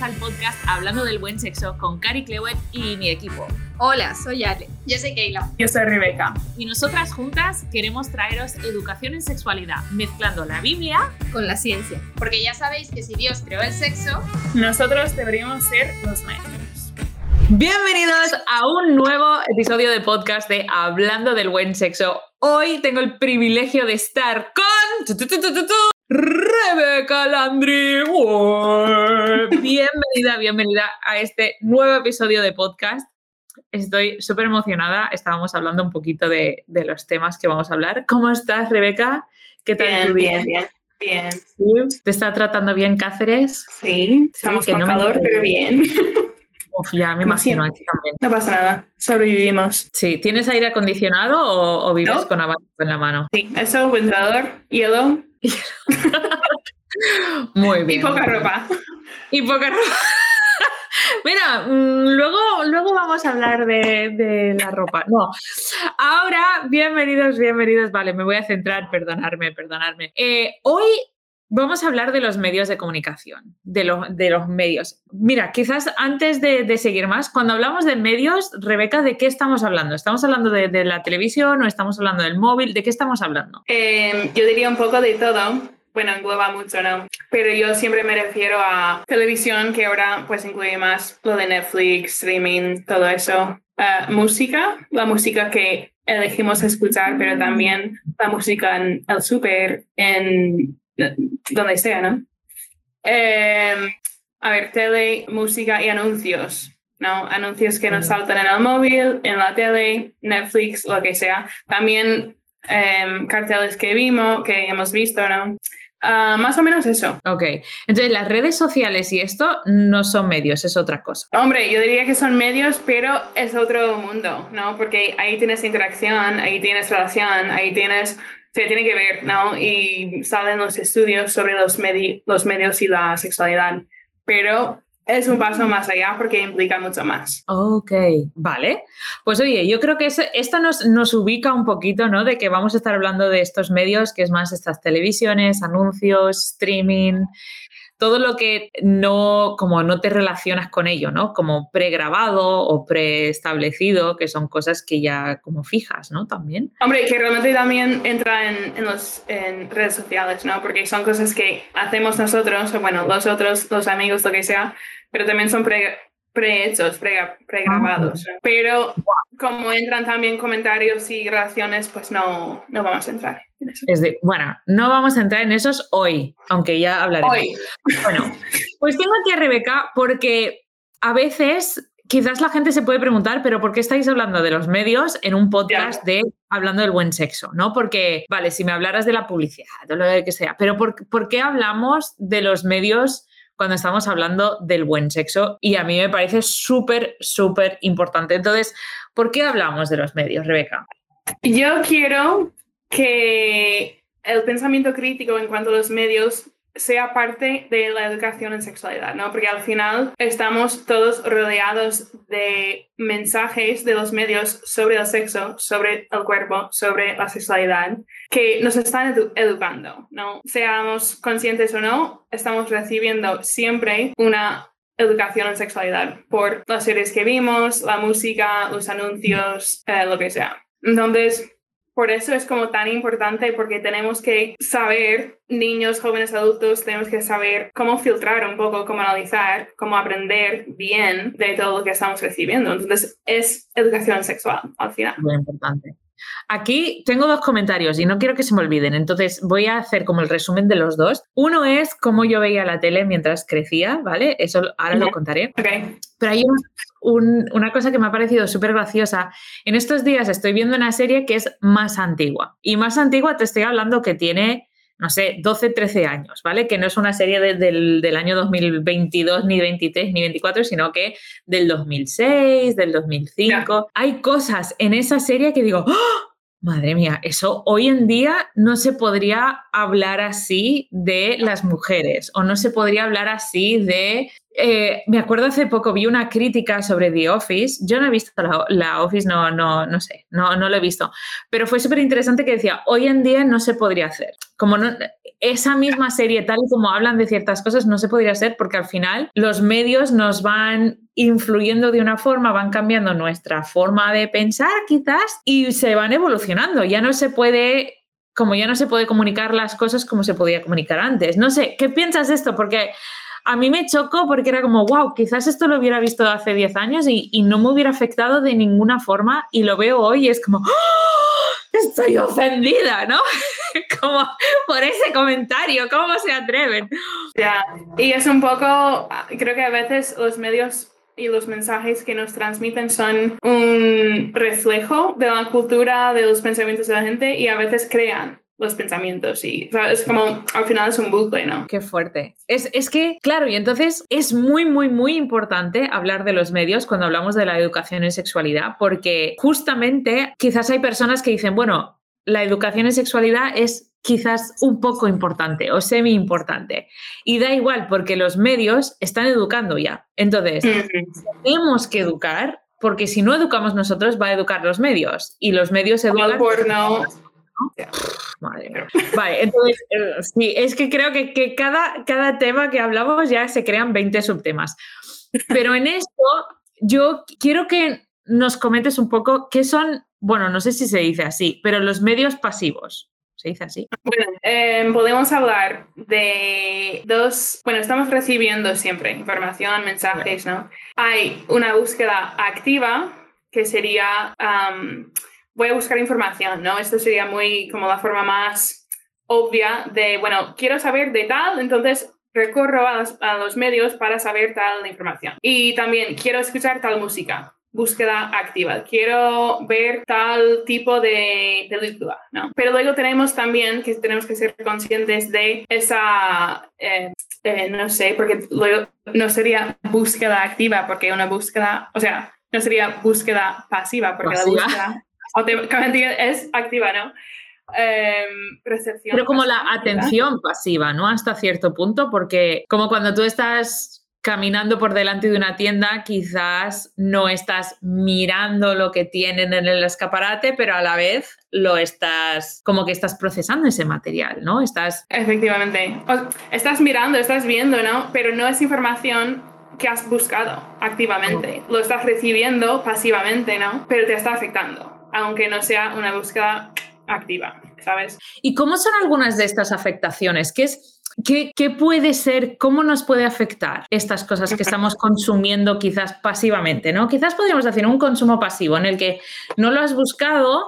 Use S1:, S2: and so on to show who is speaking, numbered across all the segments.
S1: bienvenidos al podcast Hablando del Buen Sexo con Cari Clewett y mi equipo.
S2: Hola, soy Ale.
S3: Yo soy Keila.
S4: Yo soy Rebeca.
S1: Y nosotras juntas queremos traeros educación en sexualidad, mezclando la Biblia
S2: con la ciencia.
S3: Porque ya sabéis que si Dios creó el sexo,
S4: nosotros deberíamos ser los maestros.
S1: Bienvenidos a un nuevo episodio de podcast de Hablando del Buen Sexo. Hoy tengo el privilegio de estar con Rebeca Landry. Bienvenida, bienvenida a este nuevo episodio de podcast. Estoy súper emocionada. Estábamos hablando un poquito de, los temas que vamos a hablar. ¿Cómo estás, Rebeca?
S4: ¿Qué tal
S3: bien,
S4: tu
S3: Bien, bien. Bien.
S1: ¿Te está tratando bien Cáceres?
S3: Sí, estamos con calor, pero bien.
S1: Uf, ya me imagino aquí también.
S4: No pasa nada, sobrevivimos.
S1: Sí, ¿tienes aire acondicionado o, vives con abanico en la mano?
S4: Sí, eso, ventilador, hielo.
S1: Muy bien.
S4: Y poca ropa.
S1: Y poca ropa. Mira, mm, luego, luego vamos a hablar de, la ropa. No, ahora, bienvenidos, bienvenidos. Vale, me voy a centrar, perdonarme, perdonarme. Eh, hoy vamos a hablar de los medios de comunicación, de, de los medios. Mira, quizás antes de, seguir más, cuando hablamos de medios, Rebeca, ¿de qué estamos hablando? ¿Estamos hablando de, la televisión o estamos hablando del móvil? ¿De qué estamos hablando?
S4: Eh, yo diría un poco de todo bueno, engloba mucho, ¿no? Pero yo siempre me refiero a televisión, que ahora pues incluye más lo de Netflix, streaming, todo eso. Uh, música, la música que elegimos escuchar, pero también la música en el súper, en donde sea, ¿no? Eh, a ver, tele, música y anuncios. ¿no? Anuncios que nos saltan en el móvil, en la tele, Netflix, lo que sea. También eh, carteles que vimos, que hemos visto, ¿no? Ah, más o menos eso.
S1: Ok. Entonces, las redes sociales y esto no son medios, es otra cosa.
S4: Hombre, yo diría que son medios, pero es otro mundo, ¿no? Porque ahí tienes interacción, ahí tienes relación, ahí tienes. Se tiene que ver, ¿no? Y salen los estudios sobre los, los medios y la sexualidad. Pero es un paso más allá porque implica mucho más.
S1: Ok, vale. Pues oye, yo creo que esto nos, nos, ubica un poquito, ¿no? De que vamos a estar hablando de estos medios, que es más estas televisiones, anuncios, streaming, todo lo que no, como no te relacionas con ello, ¿no? Como pregrabado o preestablecido, que son cosas que ya como fijas, ¿no? También.
S4: Hombre, que realmente también entra en, en, los, en redes sociales, ¿no? Porque son cosas que hacemos nosotros, o bueno, los otros, los amigos, lo que sea, pero también son pre, prehechos, pre, pregrabados. Ah, pero como entran también comentarios y relaciones, pues no, no vamos a entrar. En eso.
S1: Es de, bueno, no vamos a entrar en esos hoy, aunque ya hablaremos.
S4: Hoy.
S1: Bueno, pues tengo aquí a Rebeca porque a veces quizás la gente se puede preguntar, pero ¿por qué estáis hablando de los medios en un podcast de hablando del buen sexo? ¿No? Porque, vale, si me hablaras de la publicidad o lo que sea, pero ¿por, ¿por qué hablamos de los medios? Cuando estamos hablando del buen sexo y a mí me parece súper, súper importante. Entonces, ¿por qué hablamos de los medios, Rebeca?
S4: Yo quiero que el pensamiento crítico en cuanto a los medios sea parte de la educación en sexualidad, ¿no? Porque al final estamos todos rodeados de mensajes de los medios sobre el sexo, sobre el cuerpo, sobre la sexualidad, que nos están educando, ¿no? Seamos conscientes o no, estamos recibiendo siempre una educación en sexualidad por las series que vimos, la música, los anuncios, eh, lo que sea. Entonces, por eso es como tan importante porque tenemos que saber, niños, jóvenes, adultos, tenemos que saber cómo filtrar un poco, cómo analizar, cómo aprender bien de todo lo que estamos recibiendo. Entonces es educación sexual al final.
S1: Muy importante. Aquí tengo dos comentarios y no quiero que se me olviden, entonces voy a hacer como el resumen de los dos. Uno es cómo yo veía la tele mientras crecía, ¿vale? Eso ahora lo contaré. Pero hay una cosa que me ha parecido súper graciosa. En estos días estoy viendo una serie que es más antigua. Y más antigua te estoy hablando que tiene no sé, 12, 13 años, ¿vale? Que no es una serie del, del, año 2022, ni 23, ni 24, sino que del 2006, del 2005. Hay cosas en esa serie que digo, ¡Oh! Madre mía, eso hoy en día no se podría hablar así de las mujeres o no se podría hablar así de... Eh, me acuerdo hace poco vi una crítica sobre The Office. Yo no he visto la, Office, no, no, no sé, no, no lo he visto. Pero fue súper interesante que decía, hoy en día no se podría hacer. como esa misma serie, tal y como hablan de ciertas cosas, no se podría ser porque al final los medios nos van influyendo de una forma, van cambiando nuestra forma de pensar quizás y se van evolucionando. Ya no se puede como ya no se puede comunicar las cosas como se podía comunicar antes. No sé, ¿qué piensas de esto? Porque a mí me chocó porque era como, wow, quizás esto lo hubiera visto hace 10 años y, no me hubiera afectado de ninguna forma y lo veo hoy y es como, ¡Oh! estoy ofendida, ¿no? como por ese comentario, ¿cómo se atreven?
S4: Ya, y es un poco, creo que a veces los medios y los mensajes que nos transmiten son un reflejo de la cultura, de los pensamientos de la gente y a veces crean los pensamientos y es como al final es un bucle, ¿no?
S1: Qué fuerte. Es, es, que, claro, y entonces es muy, muy, muy importante hablar de los medios cuando hablamos de la educación en sexualidad, porque justamente quizás hay personas que dicen, bueno, la educación en sexualidad es quizás un poco importante o semi importante. Y da igual porque los medios están educando ya. Entonces, tenemos que educar porque si no educamos nosotros va a educar los medios y los medios educan... Madre mía. Vale, entonces, eh, sí, es que creo que, que, cada, cada tema que hablamos ya se crean 20 subtemas. Pero en esto, yo quiero que nos comentes un poco qué son, bueno, no sé si se dice así, pero los medios pasivos. ¿Se dice así?
S4: Bueno, em, podemos hablar de dos, bueno, estamos recibiendo siempre información, mensajes, ¿no? Hay una búsqueda activa, que sería voy a buscar información, ¿no? Esto sería muy como la forma más obvia de, bueno, quiero saber de tal, entonces recorro a los, medios para saber tal información. Y también quiero escuchar tal música, búsqueda activa. Quiero ver tal tipo de película, ¿no? Pero luego tenemos también que tenemos que ser conscientes de esa, eh, eh, no sé, porque luego no sería búsqueda activa, porque una búsqueda, o sea, no sería búsqueda pasiva, porque la búsqueda automáticamente es activa, ¿no? Em,
S1: percepción. Pero como la atención pasiva, ¿no? Hasta cierto punto, porque como cuando tú estás caminando por delante de una tienda, quizás no estás mirando lo que tienen en el escaparate, pero a la vez lo estás, como que estás procesando ese material, ¿no? Estás...
S4: Efectivamente. estás mirando, estás viendo, ¿no? Pero no es información que has buscado activamente. Lo estás recibiendo pasivamente, ¿no? Pero te está afectando aunque no sea una búsqueda activa, ¿sabes?
S1: ¿Y cómo son algunas de estas afectaciones? ¿Qué es... ¿Qué, ¿Qué, puede ser, cómo nos puede afectar estas cosas que estamos consumiendo quizás pasivamente? ¿no? Quizás podríamos decir un consumo pasivo en el que no lo has buscado,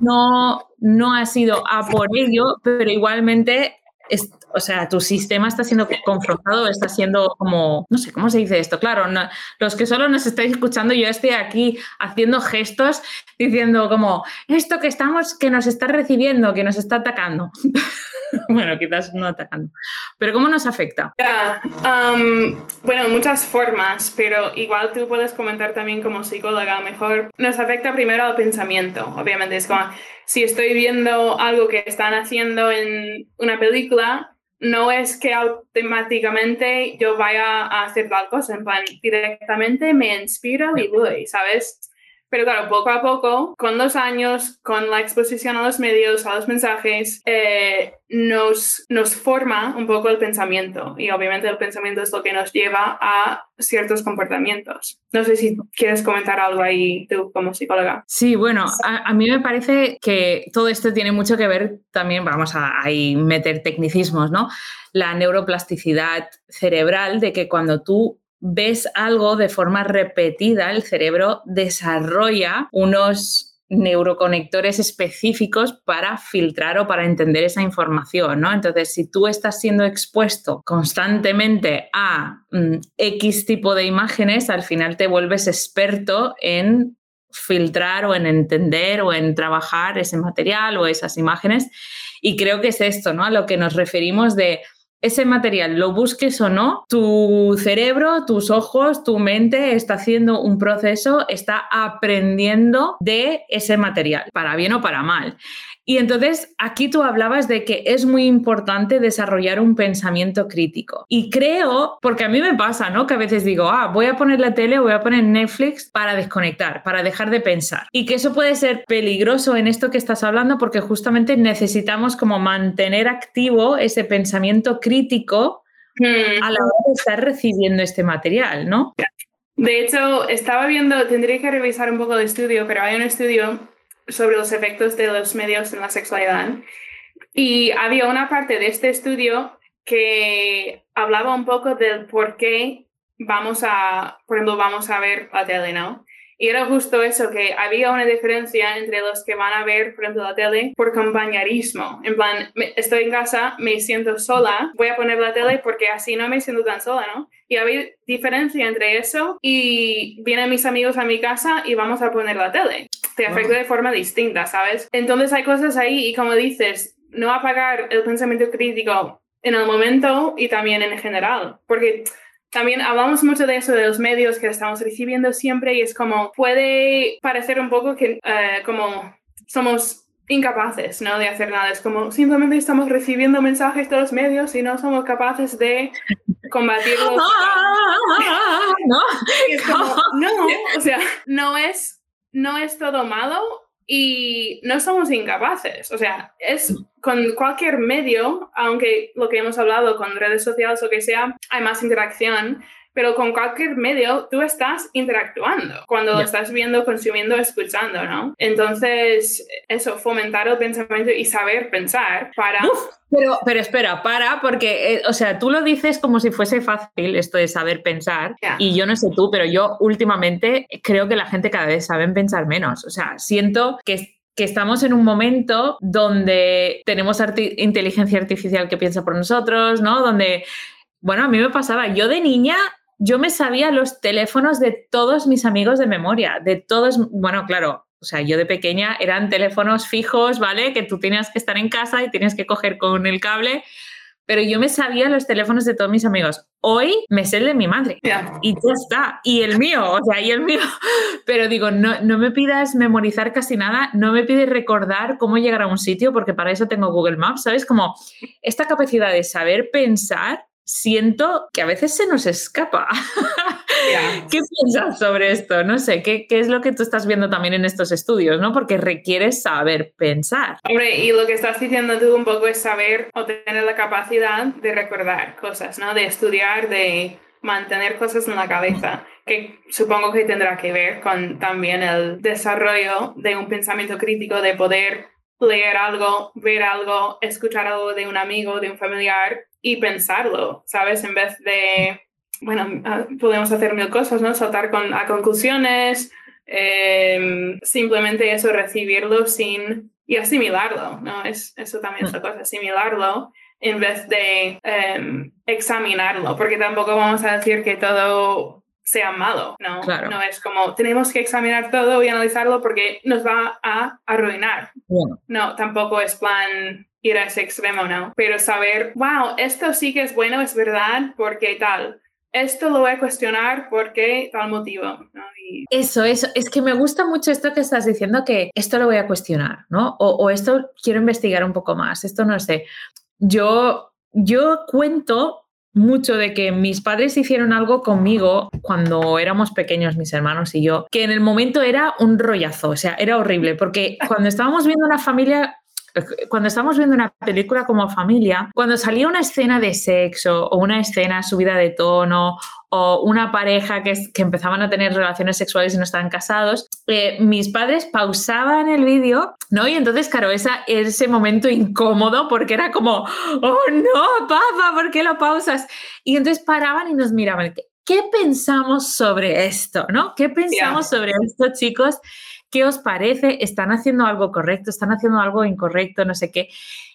S1: no, no has ido a por ello, pero igualmente o sea, tu sistema está siendo confrontado, está siendo como, no sé, ¿cómo se dice esto? Claro, los que solo nos estáis escuchando, yo estoy aquí haciendo gestos diciendo como, esto que estamos, que nos está recibiendo, que nos está atacando. bueno, quizás no atacando. Pero ¿cómo nos afecta?
S4: bueno, muchas formas, pero igual tú puedes comentar también como psicóloga mejor. Nos afecta primero al pensamiento, obviamente. Es como, si estoy viendo algo que están haciendo en una película, no es que automáticamente yo vaya a hacer tal cosa, en plan, directamente me inspiro y voy, ¿sabes? Pero claro, poco a poco, con los años, con la exposición a los medios, a los mensajes, eh, nos, nos forma un poco el pensamiento. Y obviamente el pensamiento es lo que nos lleva a ciertos comportamientos. No sé si quieres comentar algo ahí tú como psicóloga.
S1: Sí, bueno, a, mí me parece que todo esto tiene mucho que ver también, vamos a ahí meter tecnicismos, ¿no? La neuroplasticidad cerebral, de que cuando tú ves algo de forma repetida, el cerebro desarrolla unos neuroconectores específicos para filtrar o para entender esa información, ¿no? Entonces, si tú estás siendo expuesto constantemente a mm, X tipo de imágenes, al final te vuelves experto en filtrar o en entender o en trabajar ese material o esas imágenes. Y creo que es esto, ¿no? A lo que nos referimos de ese material, lo busques o no, tu cerebro, tus ojos, tu mente está haciendo un proceso, está aprendiendo de ese material, para bien o para mal. Y entonces aquí tú hablabas de que es muy importante desarrollar un pensamiento crítico. Y creo, porque a mí me pasa, ¿no? Que a veces digo, ah, voy a poner la tele o voy a poner Netflix para desconectar, para dejar de pensar. Y que eso puede ser peligroso en esto que estás hablando porque justamente necesitamos como mantener activo ese pensamiento crítico hmm. a la hora de estar recibiendo este material, ¿no?
S4: De hecho, estaba viendo, tendría que revisar un poco de estudio, pero hay un estudio sobre los efectos de los medios en la sexualidad. Y había una parte de este estudio que hablaba un poco del por qué vamos a, por ejemplo, vamos a ver la tele, ¿no? Y era justo eso, que había una diferencia entre los que van a ver, por ejemplo, la tele por compañerismo. En plan, estoy en casa, me siento sola, voy a poner la tele porque así no me siento tan sola, ¿no? Y había diferencia entre eso y vienen mis amigos a mi casa y vamos a poner la tele. Te afecta de forma distinta, ¿sabes? Entonces hay cosas ahí y como dices, no apagar el pensamiento crítico en el momento y también en general, porque también hablamos mucho de eso, de los medios que estamos recibiendo siempre y es como, puede parecer un poco que eh, como somos incapaces, ¿no? De hacer nada. Es como simplemente estamos recibiendo mensajes de los medios y no somos capaces de combatirlos. no, no, o sea, no es, no es todo malo y no somos incapaces. O sea, es con cualquier medio, aunque lo que hemos hablado con redes sociales o que sea, hay más interacción, pero con cualquier medio tú estás interactuando cuando lo estás viendo, consumiendo, escuchando, ¿no? Entonces, eso, fomentar el pensamiento y saber pensar para...
S1: pero, pero espera, para, porque, eh, o sea, tú lo dices como si fuese fácil esto de saber pensar, y yo no sé tú, pero yo últimamente creo que la gente cada vez sabe pensar menos. O sea, siento que que estamos en un momento donde tenemos inteligencia artificial que piensa por nosotros, ¿no? Donde, bueno, a mí me pasaba, yo de niña yo me sabía los teléfonos de todos mis amigos de memoria, de todos, bueno, claro, o sea, yo de pequeña eran teléfonos fijos, ¿vale? Que tú tenías que estar en casa y tienes que coger con el cable, pero yo me sabía los teléfonos de todos mis amigos. Hoy me sé el de mi madre y ya está, y el mío, o sea, y el mío. Pero digo, no, no me pidas memorizar casi nada, no me pides recordar cómo llegar a un sitio, porque para eso tengo Google Maps, ¿sabes? Como esta capacidad de saber pensar siento que a veces se nos escapa. ¿Qué piensas sobre esto? No sé, ¿qué, ¿qué, es lo que tú estás viendo también en estos estudios? ¿no? Porque requiere saber pensar.
S4: Hombre, y lo que estás diciendo tú un poco es saber o tener la capacidad de recordar cosas, ¿no? De estudiar, de mantener cosas en la cabeza, que supongo que tendrá que ver con también el desarrollo de un pensamiento crítico, de poder leer algo, ver algo, escuchar algo de un amigo, de un familiar y pensarlo, ¿sabes? En vez de, bueno, ah, podemos hacer mil cosas, ¿no? Saltar con, a conclusiones, em, simplemente eso, recibirlo sin y asimilarlo, ¿no? Es, eso también es la cosa, asimilarlo en vez de em, examinarlo, porque tampoco vamos a decir que todo sea malo, ¿no? No es como tenemos que examinar todo y analizarlo porque nos va a arruinar. No, tampoco es plan ir a ese extremo, ¿no? Pero saber, wow, esto sí que es bueno, es verdad, porque tal. Esto lo voy a cuestionar porque tal motivo. ¿no?
S1: Eso, eso. Es que me gusta mucho esto que estás diciendo, que esto lo voy a cuestionar, ¿no? O, o esto quiero investigar un poco más. Esto no sé. Yo, yo cuento mucho de que mis padres hicieron algo conmigo cuando éramos pequeños, mis hermanos y yo, que en el momento era un rollazo, o sea, era horrible, porque cuando estábamos viendo una familia cuando estamos viendo una película como familia, cuando salía una escena de sexo o una escena subida de tono o una pareja que, que empezaban a tener relaciones sexuales y no estaban casados, eh, mis padres pausaban el vídeo, ¿no? Y entonces, claro, esa, ese momento incómodo porque era como, oh no, papá, ¿por qué lo pausas? Y entonces paraban y nos miraban. ¿Qué pensamos sobre esto? ¿No? ¿Qué pensamos sobre esto, chicos? ¿Qué os parece? ¿Están haciendo algo correcto? ¿Están haciendo algo incorrecto? No sé qué.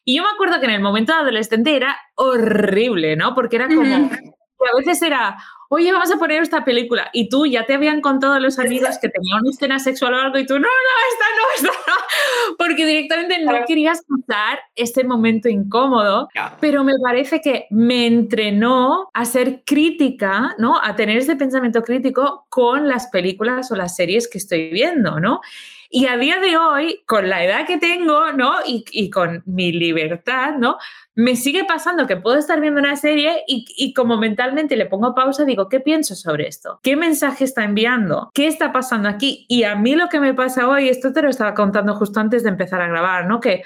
S1: Y yo me acuerdo que en el momento de adolescente era horrible, ¿no? Porque era como, a veces era, oye, vamos a poner esta película. Y tú ya te habían contado los amigos que tenían una escena sexual o algo y tú, no, no, esta no, esta no. Porque directamente no querías pasar este momento incómodo. Pero me parece que me entrenó a ser crítica, ¿no? A tener ese pensamiento crítico con las películas o las series que estoy viendo, ¿no? Y a día de hoy, con la edad que tengo, ¿no? Y, y con mi libertad, ¿no? me sigue pasando que puedo estar viendo una serie y, como mentalmente le pongo pausa, digo, ¿qué pienso sobre esto? ¿Qué mensaje está enviando? ¿Qué está pasando aquí? Y a mí lo que me pasa hoy, esto te lo estaba contando justo antes de empezar a grabar, ¿no? Que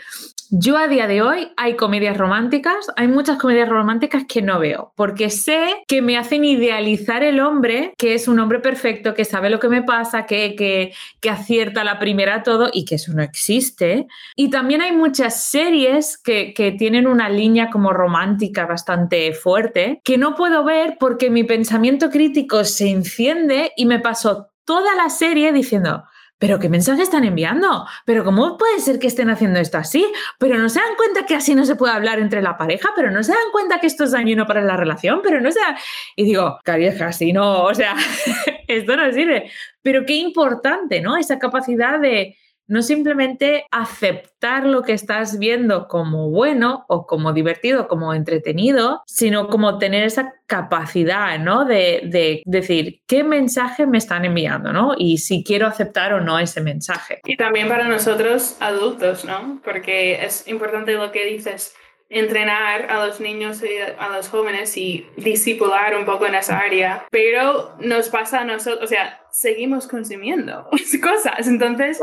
S1: yo a día de hoy hay comedias románticas, hay muchas comedias románticas que no veo, porque sé que me hacen idealizar el hombre, que es un hombre perfecto, que sabe lo que me pasa, que, que, que acierta la primera todo y que eso no existe. Y también hay muchas series que, que tienen una línea como romántica bastante fuerte, que no puedo ver porque mi pensamiento crítico se enciende y me paso toda la serie diciendo, ¿Pero qué mensaje están enviando? ¿Pero cómo puede ser que estén haciendo esto así? ¿Pero no se dan cuenta que así no se puede hablar entre la pareja? ¿Pero no se dan cuenta que esto es dañino para la relación? ¿Pero no se Y digo, carieja, así no, o sea, esto no sirve. Pero qué importante, ¿no? Esa capacidad de, no simplemente aceptar lo que estás viendo como bueno o como divertido, como entretenido, sino como tener esa capacidad, ¿no? De, decir, ¿qué mensaje me están enviando, ¿no? Y si quiero aceptar o no ese mensaje.
S4: Y también para nosotros adultos, ¿no? Porque es importante lo que dices entrenar a los niños y a los jóvenes y disipular un poco en esa área, pero nos pasa a nosotros, o sea, seguimos consumiendo cosas, entonces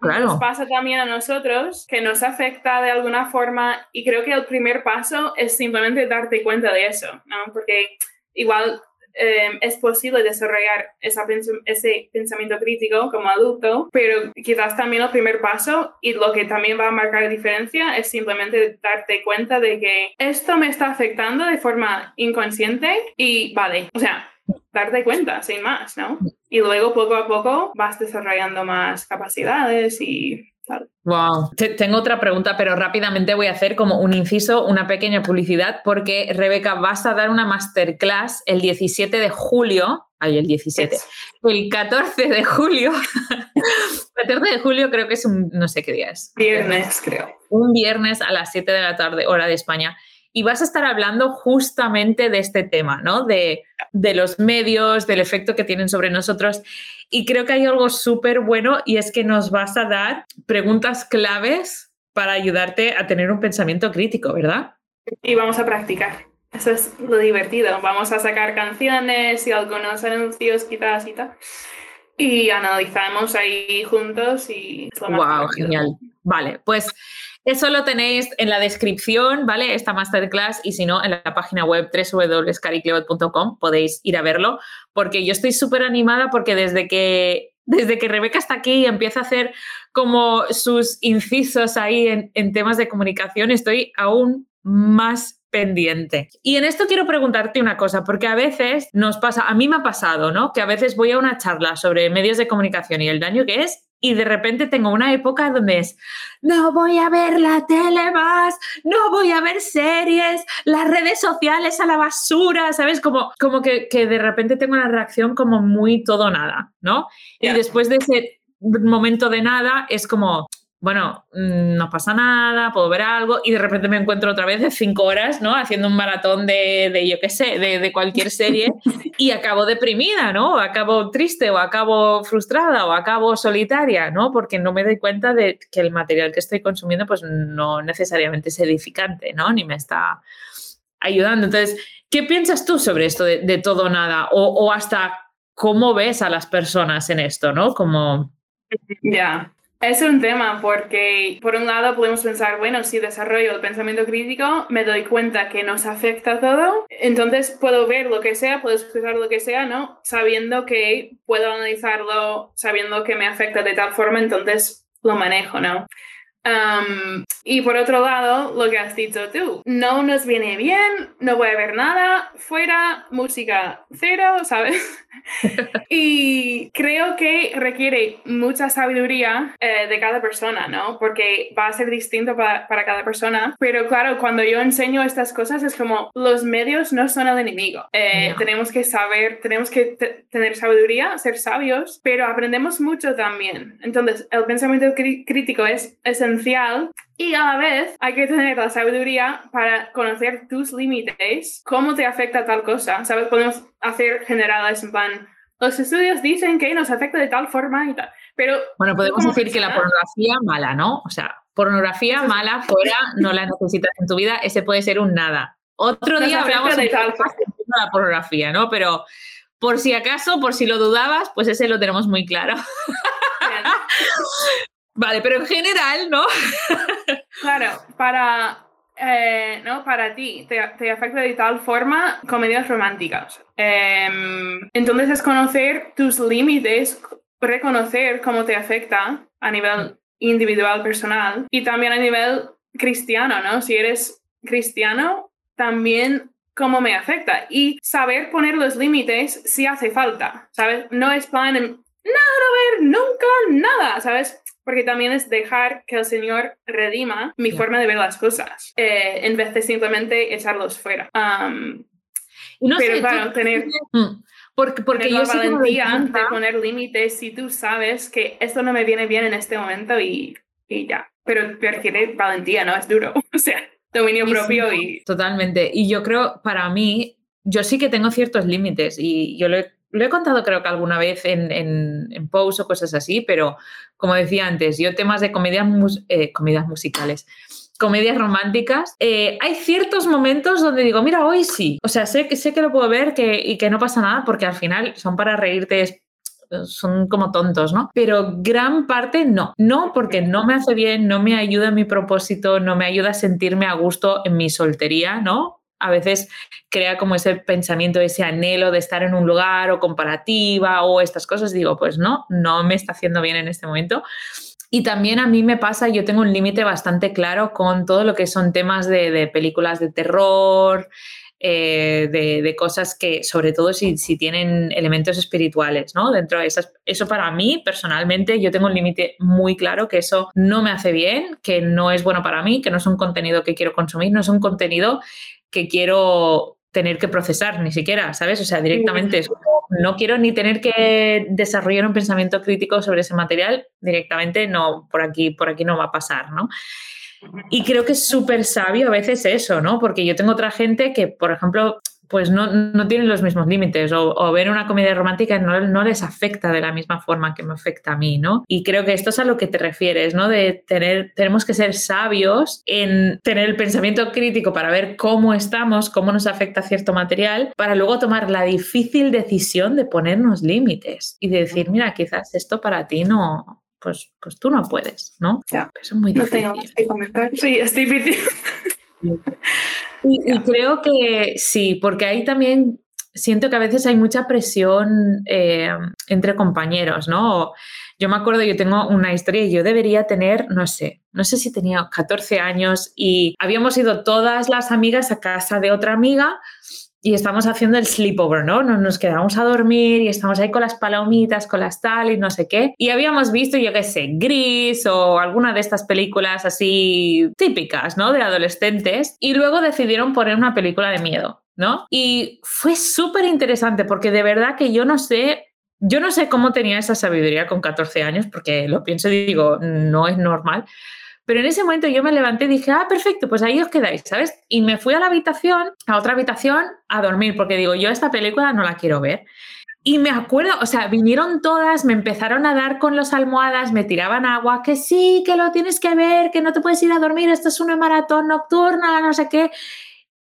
S1: Claro.
S4: Nos pasa también a nosotros que nos afecta de alguna forma y creo que el primer paso es simplemente darte cuenta de eso, ¿no? Porque igual eh, es posible desarrollar esa, ese pensamiento crítico como adulto, pero quizás también el primer paso y lo que también va a marcar diferencia es simplemente darte cuenta de que esto me está afectando de forma inconsciente y vale, o sea, darte cuenta, sin más, ¿no? Y luego poco a poco vas desarrollando más capacidades y
S1: Wow. Tengo otra pregunta, pero rápidamente voy a hacer como un inciso, una pequeña publicidad, porque Rebeca, vas a dar una masterclass el 17 de julio. Ay, el 17. El 14 de julio. 14 de julio creo que es un, no sé qué día es.
S4: Viernes, creo.
S1: Un viernes a las 7 de la tarde, hora de España y vas a estar hablando justamente de este tema, ¿no? De, los medios, del efecto que tienen sobre nosotros. Y creo que hay algo súper bueno y es que nos vas a dar preguntas claves para ayudarte a tener un pensamiento crítico, ¿verdad?
S4: Y vamos a practicar. Eso es lo divertido. Vamos a sacar canciones y algunos anuncios quizás y tal. Y analizamos ahí juntos y...
S1: wow, genial. Vale, pues eso lo tenéis en la descripción, ¿vale? Esta masterclass y si no, en la página web www.caricleot.com podéis ir a verlo, porque yo estoy súper animada porque desde que, desde que Rebeca está aquí y empieza a hacer como sus incisos ahí en, en temas de comunicación, estoy aún más pendiente. Y en esto quiero preguntarte una cosa, porque a veces nos pasa, a mí me ha pasado, ¿no? Que a veces voy a una charla sobre medios de comunicación y el daño que es y de repente tengo una época donde es, no voy a ver la tele más, no voy a ver series, las redes sociales a la basura, ¿sabes? Como, como que, que de repente tengo una reacción como muy todo nada, ¿no? Y después de ese momento de nada es como, bueno, mm, no pasa nada, puedo ver algo y de repente me encuentro otra vez de cinco horas, ¿no? Haciendo un maratón de, de yo qué sé, de, de, cualquier serie y acabo deprimida, ¿no? O acabo triste o acabo frustrada o acabo solitaria, ¿no? Porque no me doy cuenta de que el material que estoy consumiendo pues no necesariamente es edificante, ¿no? Ni me está ayudando. Entonces, ¿qué piensas tú sobre esto de, de todo nada? O, o, hasta cómo ves a las personas en esto, ¿no? Como...
S4: Ya. Es un tema porque, por un lado, podemos pensar, bueno, si desarrollo el pensamiento crítico, me doy cuenta que nos afecta todo, entonces puedo ver lo que sea, puedo explicar lo que sea, ¿no? Sabiendo que puedo analizarlo, sabiendo que me afecta de tal forma, entonces lo manejo, ¿no? y por otro lado, lo que has dicho tú, no nos viene bien, no voy a ver nada, fuera, música cero, ¿sabes? y creo que requiere mucha sabiduría eh, de cada persona, ¿no? Porque va a ser distinto para, para, cada persona. Pero claro, cuando yo enseño estas cosas es como los medios no son el enemigo. Eh, tenemos que saber, tenemos que tener sabiduría, ser sabios, pero aprendemos mucho también. Entonces, el pensamiento crítico es esencial y a la vez hay que tener la sabiduría para conocer tus límites, cómo te afecta tal cosa. ¿Sabes? Podemos hacer generales en plan, los estudios dicen que nos afecta de tal forma y tal. Pero,
S1: bueno, podemos decir que la pornografía mala, ¿no? O sea, pornografía mala, fuera, no la necesitas en tu vida, ese puede ser un nada. Otro día hablamos de la pornografía, ¿no? Pero por si acaso, por si lo dudabas, pues ese lo tenemos muy claro. vale, pero en general, ¿no?
S4: claro, para, eh, ¿no? Para ti te, afecta de tal forma comedias románticas. Em, entonces es conocer tus límites, reconocer cómo te afecta a nivel individual, personal y también a nivel cristiano, ¿no? Si eres cristiano, también cómo me afecta y saber poner los límites si hace falta, ¿sabes? No es plan, nada, a ver, nunca, nada, ¿sabes? Porque también es dejar que el Señor redima mi forma de ver las cosas, eh, en vez de simplemente echarlos fuera. no pero claro, tener... Mm, porque, porque yo la valentía de poner límites si tú sabes que esto no me viene bien en este momento y, y ya. Pero requiere valentía, ¿no? Es duro. O sea dominio propio y...
S1: Totalmente. Y yo creo, para mí, yo sí que tengo ciertos límites y yo lo he, contado creo que alguna vez en, en, en o cosas así, pero como decía antes, yo temas de comedias, eh, comedias musicales, comedias románticas, eh, hay ciertos momentos donde digo, mira, hoy sí. O sea, sé que, sé que lo puedo ver que, y que no pasa nada porque al final son para reírte son como tontos, ¿no? Pero gran parte no. No porque no me hace bien, no me ayuda en mi propósito, no me ayuda a sentirme a gusto en mi soltería, ¿no? A veces crea como ese pensamiento, ese anhelo de estar en un lugar o comparativa o estas cosas. Digo, pues no, no me está haciendo bien en este momento. Y también a mí me pasa, yo tengo un límite bastante claro con todo lo que son temas de, de películas de terror, eh, de, cosas que, sobre todo si, tienen elementos espirituales, ¿no? Dentro de esas. Eso para mí, personalmente, yo tengo un límite muy claro que eso no me hace bien, que no es bueno para mí, que no es un contenido que quiero consumir, no es un contenido que quiero tener que procesar ni siquiera, ¿sabes? O sea, directamente no quiero ni tener que desarrollar un pensamiento crítico sobre ese material, directamente no, por aquí, por aquí no va a pasar, ¿no? Y creo que es súper sabio a veces eso, ¿no? Porque yo tengo otra gente que, por ejemplo, pues no, no tienen los mismos límites o, ver una comedia romántica no, no, les afecta de la misma forma que me afecta a mí, ¿no? Y creo que esto es a lo que te refieres, ¿no? De tener, tenemos que ser sabios en tener el pensamiento crítico para ver cómo estamos, cómo nos afecta cierto material, para luego tomar la difícil decisión de ponernos límites y de decir, mira, quizás esto para ti no, pues, pues tú no puedes, ¿no?
S4: Ya. Eso es muy difícil. No tengo que comentar. Sí, es difícil.
S1: Y, creo que sí, porque ahí también siento que a veces hay mucha presión eh, entre compañeros, ¿no? Yo me acuerdo, yo tengo una historia y yo debería tener, no sé, no sé si tenía 14 años y habíamos ido todas las amigas a casa de otra amiga y estamos haciendo el sleepover, ¿no? Nos, nos quedamos a dormir y estamos ahí con las palomitas, con las tal y no sé qué. Y habíamos visto, yo qué sé, Gris o alguna de estas películas así típicas, ¿no? De adolescentes. Y luego decidieron poner una película de miedo, ¿no? Y fue súper interesante porque de verdad que yo no sé yo no sé cómo tenía esa sabiduría con 14 años, porque lo pienso y digo, no es normal, pero en ese momento yo me levanté y dije, ah, perfecto, pues ahí os quedáis, ¿sabes? Y me fui a la habitación, a otra habitación, a dormir, porque digo, yo esta película no la quiero ver. Y me acuerdo, o sea, vinieron todas, me empezaron a dar con las almohadas, me tiraban agua, que sí, que lo tienes que ver, que no te puedes ir a dormir, esto es una maratón nocturna, no sé qué.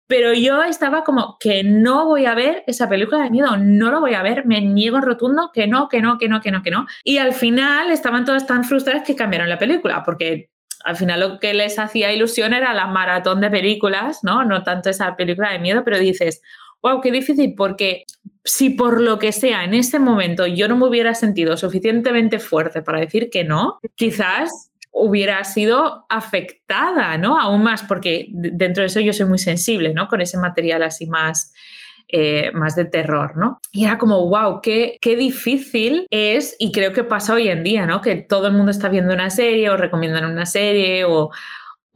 S1: Pero yo estaba como que no voy a ver esa película de miedo, no lo voy a ver, me niego en rotundo que no, que no, que no, que no, que no. Y al final estaban todas tan frustradas que cambiaron la película, porque al final lo que les hacía ilusión era la maratón de películas, ¿no? No tanto esa película de miedo, pero dices, wow, qué difícil, porque si por lo que sea en ese momento yo no me hubiera sentido suficientemente fuerte para decir que no, quizás hubiera sido afectada, ¿no? Aún más, porque dentro de eso yo soy muy sensible, ¿no? Con ese material así más eh, más de terror, ¿no? Y era como, wow, qué, qué difícil es, y creo que pasa hoy en día, ¿no? Que todo el mundo está viendo una serie o recomiendan una serie o,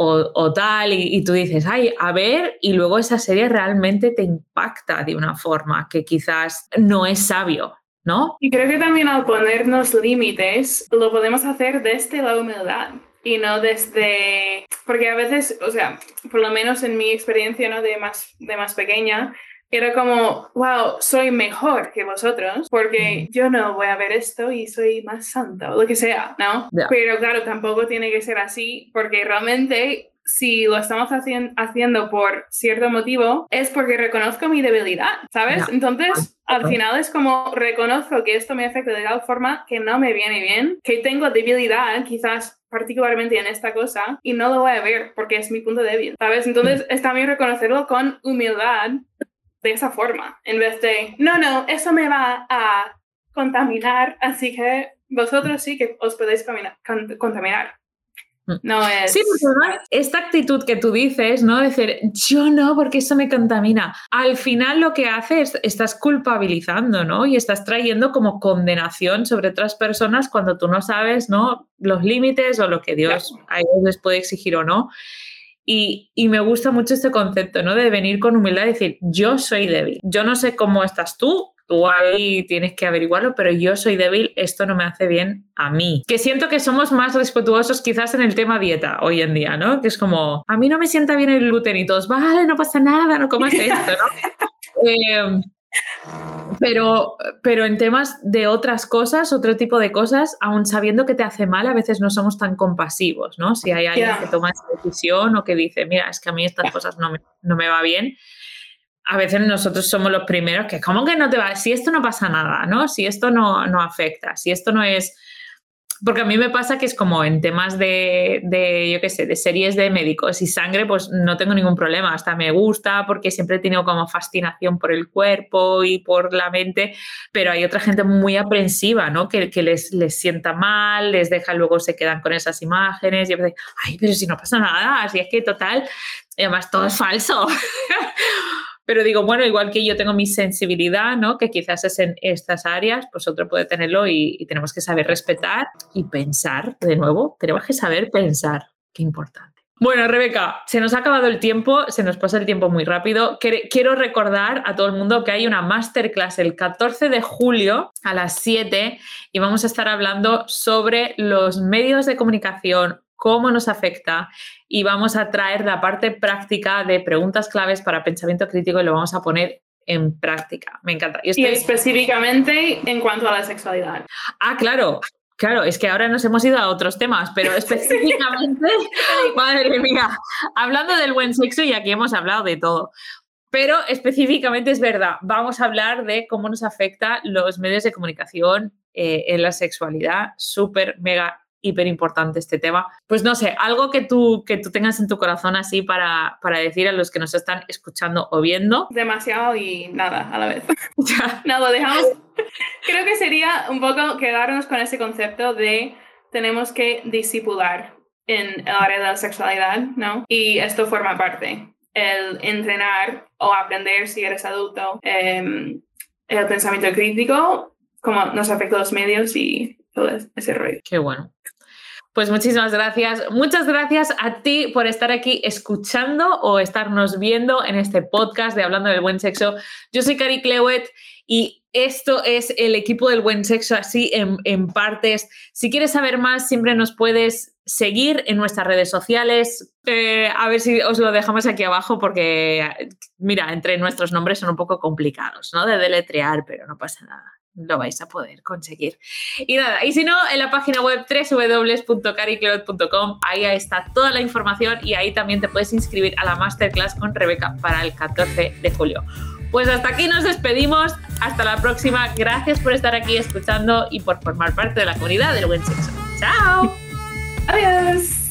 S1: o, tal, y, y, tú dices, ay, a ver, y luego esa serie realmente te impacta de una forma que quizás no es sabio, ¿no?
S4: Y creo que también al ponernos límites, lo podemos hacer desde la humildad y no desde, porque a veces, o sea, por lo menos en mi experiencia, ¿no? De más, de más pequeña, era como, wow, soy mejor que vosotros porque yo no voy a ver esto y soy más santa o lo que sea, ¿no? Pero claro, tampoco tiene que ser así porque realmente si lo estamos haciendo por cierto motivo, es porque reconozco mi debilidad, ¿sabes? Entonces, al final es como reconozco que esto me afecta de tal forma que no me viene bien, que tengo debilidad quizás particularmente en esta cosa y no lo voy a ver porque es mi punto débil, ¿sabes? Entonces, es también reconocerlo con humildad de esa forma, en vez de, no, no, eso me va a contaminar, así que vosotros sí que os podéis contaminar.
S1: Mm. No es. Sí, porque esta actitud que tú dices, ¿no? Decir, yo no, porque eso me contamina. Al final lo que haces, estás culpabilizando, ¿no? Y estás trayendo como condenación sobre otras personas cuando tú no sabes, ¿no? Los límites o lo que Dios a ellos les puede exigir o no. Y, y, me gusta mucho este concepto, ¿no? De venir con humildad y decir, yo soy débil. Yo no sé cómo estás tú, tú ahí tienes que averiguarlo, pero yo soy débil, esto no me hace bien a mí. Que siento que somos más respetuosos quizás en el tema dieta hoy en día, ¿no? Que es como, a mí no me sienta bien el gluten y todos, vale, no pasa nada, no comas esto, ¿no? Em, pero, pero en temas de otras cosas, otro tipo de cosas, aún sabiendo que te hace mal, a veces no somos tan compasivos, ¿no? Si hay alguien que toma esa decisión o que dice, mira, es que a mí estas cosas no me, no me va bien, a veces nosotros somos los primeros que, ¿cómo que no te va? Si esto no pasa nada, ¿no? Si esto no, no afecta, si esto no es... Porque a mí me pasa que es como en temas de, de, yo qué sé, de series de médicos y sangre, pues no tengo ningún problema. Hasta me gusta porque siempre he tenido como fascinación por el cuerpo y por la mente, pero hay otra gente muy aprensiva, ¿no? Que, que les, les sienta mal, les deja, luego se quedan con esas imágenes y a veces, ay, pero si no pasa nada, así es que total, además todo es falso. Pero digo, bueno, igual que yo tengo mi sensibilidad, ¿no? Que quizás es en estas áreas, pues otro puede tenerlo y, tenemos que saber respetar y pensar, de nuevo, tenemos que saber pensar, qué importante. Bueno, Rebeca, se nos ha acabado el tiempo, se nos pasa el tiempo muy rápido. Quiero recordar a todo el mundo que hay una masterclass el 14 de julio a las 7 y vamos a estar hablando sobre los medios de comunicación, cómo nos afecta y vamos a traer la parte práctica de preguntas claves para pensamiento crítico y lo vamos a poner en práctica. Me encanta.
S4: Y, específicamente en cuanto a la sexualidad.
S1: Ah, claro. Claro, es que ahora nos hemos ido a otros temas, pero específicamente, madre mía, hablando del buen sexo y aquí hemos hablado de todo. Pero específicamente es verdad, vamos a hablar de cómo nos afecta los medios de comunicación eh, en la sexualidad, súper, mega hiper importante este tema. Pues no sé, algo que tú, que tú tengas en tu corazón así para, para decir a los que nos están escuchando o viendo.
S4: Demasiado y nada a la vez. nada, dejamos. Creo que sería un poco quedarnos con ese concepto de tenemos que disipular en el área de la sexualidad, ¿no? Y esto forma parte. El entrenar o aprender si eres adulto, em, el pensamiento crítico, cómo nos afecta los medios y todo ese rollo.
S1: Qué bueno. Pues muchísimas gracias. Muchas gracias a ti por estar aquí escuchando o estarnos viendo en este podcast de Hablando del Buen Sexo. Yo soy Cari Clewet y esto es el equipo del Buen Sexo así en, partes. Si quieres saber más, siempre nos puedes seguir en nuestras redes sociales. Eh, a ver si os lo dejamos aquí abajo porque, mira, entre nuestros nombres son un poco complicados, ¿no? De deletrear, pero no pasa nada lo vais a poder conseguir. Y nada, y si no, en la página web www.caricleot.com, ahí está toda la información y ahí también te puedes inscribir a la masterclass con Rebeca para el 14 de julio. Pues hasta aquí nos despedimos, hasta la próxima, gracias por estar aquí escuchando y por formar parte de la comunidad del buen sexo. ¡Chao!
S4: Adiós.